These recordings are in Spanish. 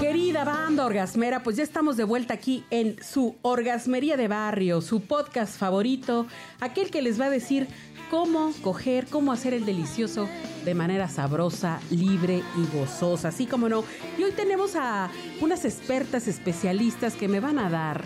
Querida banda orgasmera, pues ya estamos de vuelta aquí en su Orgasmería de Barrio, su podcast favorito, aquel que les va a decir cómo coger, cómo hacer el delicioso de manera sabrosa, libre y gozosa, así como no. Y hoy tenemos a unas expertas especialistas que me van a dar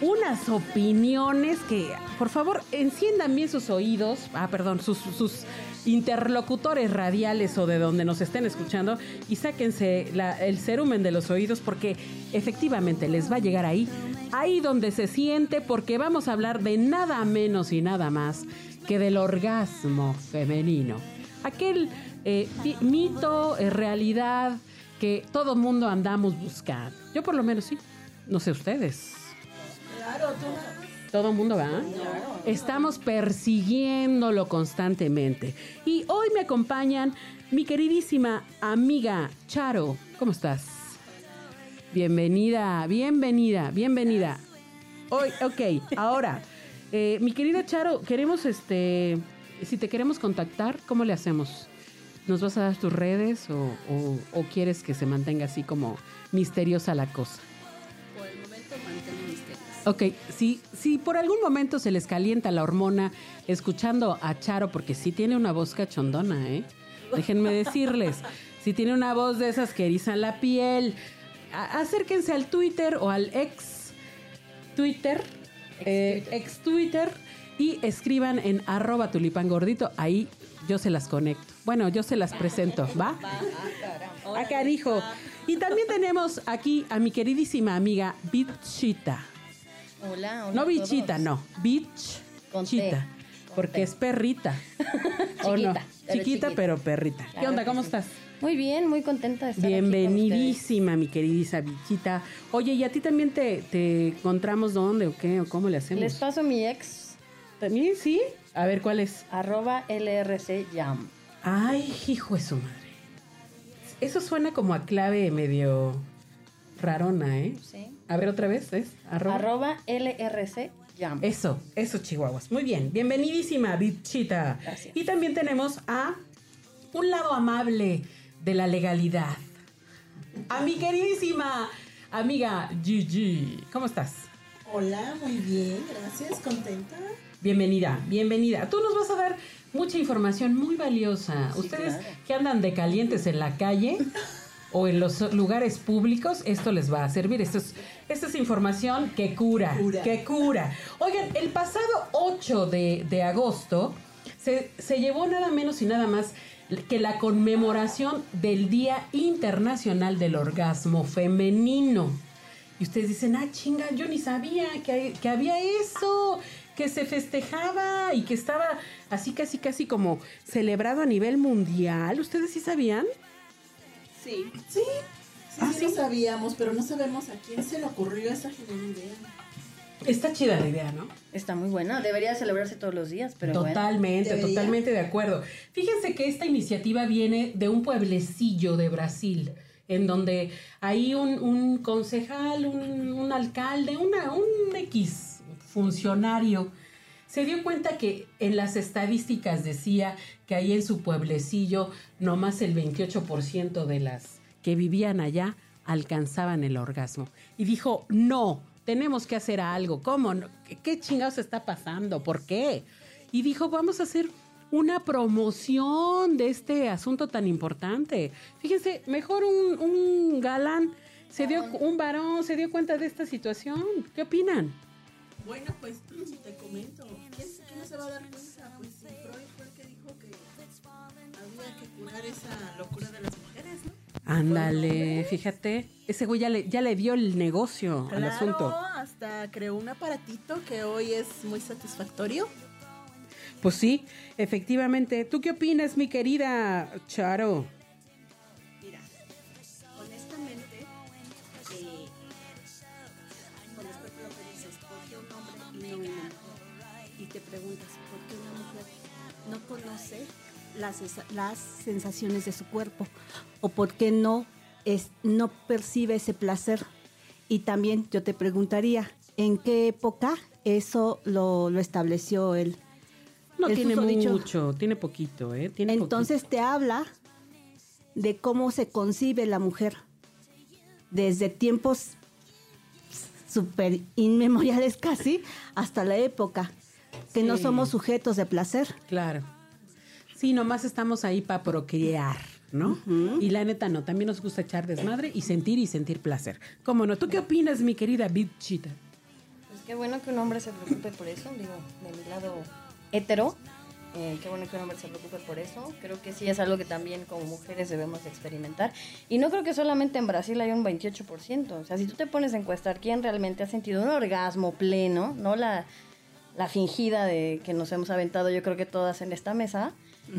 unas opiniones que, por favor, enciendan bien sus oídos, ah, perdón, sus, sus interlocutores radiales o de donde nos estén escuchando y sáquense la- el cerumen de los oídos porque efectivamente les va a llegar ahí, ahí donde se siente porque vamos a hablar de nada menos y nada más que del orgasmo femenino. Aquel eh, mito, eh, realidad que todo mundo andamos buscando. Yo por lo menos sí, no sé ustedes. Todo el mundo va. Estamos persiguiéndolo constantemente. Y hoy me acompañan mi queridísima amiga Charo. ¿Cómo estás? Bienvenida, bienvenida, bienvenida. Hoy, ok, ahora, eh, mi querida Charo, queremos este, si te queremos contactar, ¿cómo le hacemos? ¿Nos vas a dar tus redes o- o quieres que se mantenga así como misteriosa la cosa? Ok, si, si por algún momento se les calienta la hormona escuchando a Charo, porque sí tiene una voz cachondona, ¿eh? Déjenme decirles, si tiene una voz de esas que erizan la piel, acérquense al Twitter o al ex Twitter, eh, ex Twitter, y escriban en arroba tulipangordito, ahí yo se las conecto. Bueno, yo se las presento, ¿va? Acá dijo. Y también tenemos aquí a mi queridísima amiga Bichita. Hola, hola. No bichita, todos. no. Con con Porque es perrita. ¿O no? Chiquita, pero Chiquita, chiquita. pero perrita. ¿Qué onda? ¿Cómo sí. estás? Muy bien, muy contenta de estar aquí con. Bienvenidísima, mi queridísima bichita. Oye, ¿y a ti también te, te encontramos dónde o qué? ¿O cómo le hacemos? Les paso mi ex, ¿También sí? A ver, ¿cuál es? arroba LRC Jam. Ay, hijo de su madre. Eso suena como a clave medio rarona, ¿eh? Sí. A ver, otra vez, ¿es? Arroba. Arroba LRC Jam. Eso, eso, Chihuahuas. Muy bien. Bienvenidísima, bichita. Gracias. Y también tenemos a un lado amable de la legalidad. A mi queridísima amiga Gigi. ¿Cómo estás? Hola, muy bien, gracias, contenta. Bienvenida, bienvenida. Tú nos vas a dar mucha información muy valiosa. Sí, Ustedes claro. que andan de calientes en la calle o en los lugares públicos, esto les va a servir. Esto es, esto es información que cura, Cura. que cura. Oigan, el pasado 8 de, de agosto se, se llevó nada menos y nada más que la conmemoración del Día Internacional del Orgasmo Femenino. Y ustedes dicen, ah, chinga, yo ni sabía que, que había eso, que se festejaba y que estaba así casi casi como celebrado a nivel mundial. ¿Ustedes sí sabían? Sí. Sí, sí, Ah, sí, ¿sí? lo sabíamos, pero no sabemos a quién se le ocurrió esa genial idea. Está chida la idea, ¿no? Está muy buena. Debería celebrarse todos los días, pero totalmente, totalmente de acuerdo. Fíjense que esta iniciativa viene de un pueblecillo de Brasil, en donde hay un, un concejal, un, un alcalde, una, un X funcionario. Se dio cuenta que en las estadísticas decía que ahí en su pueblecillo nomás el 28% de las que vivían allá alcanzaban el orgasmo. Y dijo, no, tenemos que hacer algo. ¿Cómo? qué chingados está pasando? ¿Por qué? Y dijo, vamos a hacer una promoción de este asunto tan importante. Fíjense, mejor un, un galán, se dio, un varón se dio cuenta de esta situación. ¿Qué opinan? Bueno, pues te comento. ¿Quién, se va a dar cuenta? Pues sí, Freud fue el que dijo que había que curar esa locura de las mujeres, ¿no? Ándale, fíjate, ese güey ya le, ya le dio el negocio al asunto. hasta creó un aparatito que hoy es muy satisfactorio. Pues sí, efectivamente. ¿Tú qué opinas, mi querida Charo? Preguntas por qué una mujer no conoce las, las sensaciones de su cuerpo o por qué no, es, no percibe ese placer. Y también yo te preguntaría, ¿en qué época eso lo, lo estableció él? No El tiene mucho, tiene poquito, ¿eh? Tiene Entonces te habla de cómo se concibe la mujer desde tiempos súper inmemoriales casi hasta la época, que no Sí. somos sujetos de placer. Claro. Sí, nomás estamos ahí para procrear, ¿no? Y la neta no, también nos gusta echar desmadre y sentir y sentir placer. ¿Cómo no? ¿Tú qué opinas, mi querida bichita? Pues qué bueno que un hombre se preocupe por eso, digo, de mi lado hetero. eh, qué bueno que un hombre se preocupe por eso. Creo que sí es algo que también como mujeres debemos experimentar. Y no creo que solamente en Brasil hay un 28%. O sea, si tú te pones a encuestar quién realmente ha sentido un orgasmo pleno, no la, la fingida de que nos hemos aventado, yo creo que todas en esta mesa,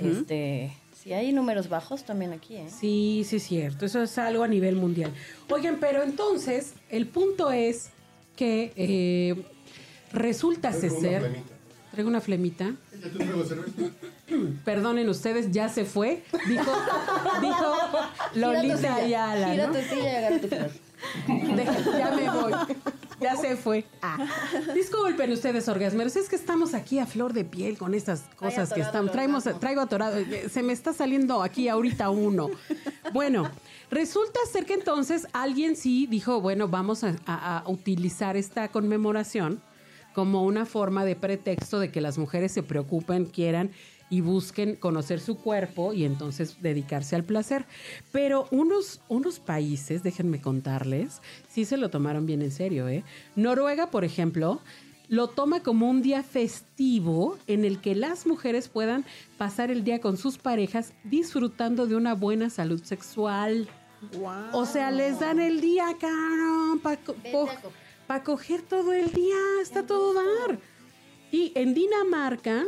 este, si hay números bajos también aquí, ¿eh? Sí, sí es cierto. Eso es algo a nivel mundial. Oigan, pero entonces, el punto es que eh, resulta Traigo una ser... flemita. Traigo una flemita. Perdonen ustedes, ya se fue. Dijo, dijo Lolita Ayala, Gira ¿no? tu silla y agarra tu flor. Deja- ya me voy. Ya se fue. Ah. Disculpen ustedes, orgasmeros. Es que estamos aquí a flor de piel con estas cosas que están. Traemos, traigo atorado. eh, Se me está saliendo aquí ahorita uno. Bueno, resulta ser que entonces alguien sí dijo, bueno, vamos a, a- a utilizar esta conmemoración como una forma de pretexto de que las mujeres se preocupen, quieran y busquen conocer su cuerpo y entonces dedicarse al placer. Pero unos, unos países, déjenme contarles, sí se lo tomaron bien en serio, ¿eh? Noruega, por ejemplo, lo toma como un día festivo en el que las mujeres puedan pasar el día con sus parejas disfrutando de una buena salud sexual. O sea, les dan el día, cabrón, para Vete a coger. coger todo el día, está todo dar. Y en Dinamarca,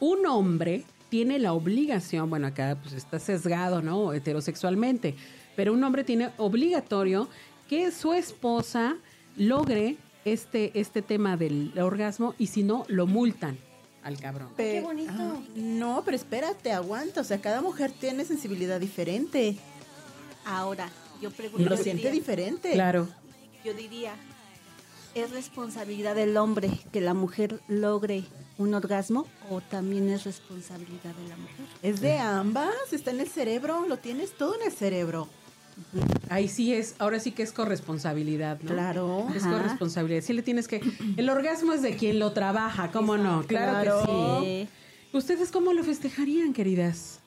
un hombre tiene la obligación, bueno, acá pues está sesgado, ¿no? Heterosexualmente, pero un hombre tiene obligatorio que su esposa logre este, este tema del orgasmo y si no, lo multan al cabrón. Qué Pe- bonito. Ah, no, pero espérate, aguanta. O sea, cada mujer tiene sensibilidad diferente Ahora, yo y pregunto, lo siente diferente. Claro. yo diría, ¿es responsabilidad del hombre que la mujer logre un orgasmo o también es responsabilidad de la mujer? Es de ambas, está en el cerebro, lo tienes todo en el cerebro. Ahí sí es, ahora sí que es corresponsabilidad, ¿no? Claro. Es Ajá. corresponsabilidad. Sí le tienes que... El orgasmo es de quien lo trabaja, ¿cómo no? Claro, que Claro. sí. ¿Ustedes cómo lo festejarían, queridas?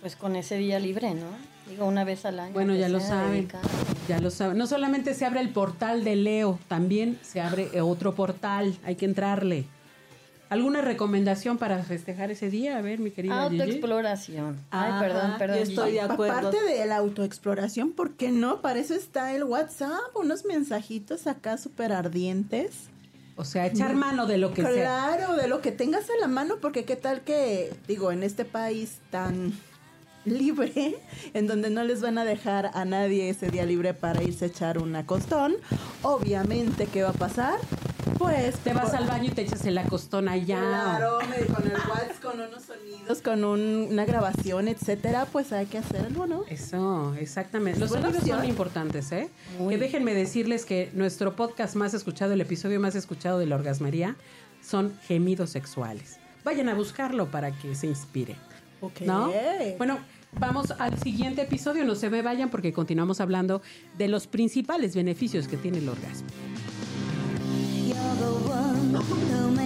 Pues con ese día libre, ¿no? Digo, una vez al año. Bueno, que ya lo saben. dedicado. Ya lo saben. No solamente se abre el portal de Leo, también se abre otro portal. Hay que entrarle. ¿Alguna recomendación para festejar ese día? A ver, mi querida Gigi. Autoexploración. Ay, Ajá, perdón, perdón. yo estoy Gigi. de acuerdo. Aparte de la autoexploración, ¿por qué no? Para eso está el WhatsApp, unos mensajitos acá súper ardientes. O sea, echar mano de lo que sea. Claro, de lo que tengas a la mano, porque qué tal que, digo, en este país tan libre, en donde no les van a dejar a nadie ese día libre para irse a echar un acostón, obviamente, ¿qué va a pasar? Pues Te vas al baño y te echas el acostón allá. Claro, con el WhatsApp, con unos sonidos, con un- una grabación, etcétera, pues hay que hacerlo, ¿no? Eso, exactamente. Los sonidos son importantes, ¿eh? Muy. Que déjenme decirles que nuestro podcast más escuchado, el episodio más escuchado de la orgasmería, son gemidos sexuales. Vayan a buscarlo para que se inspire. Ok. ¿No? Bueno, vamos al siguiente episodio. No se me vayan porque continuamos hablando de los principales beneficios que tiene el orgasmo.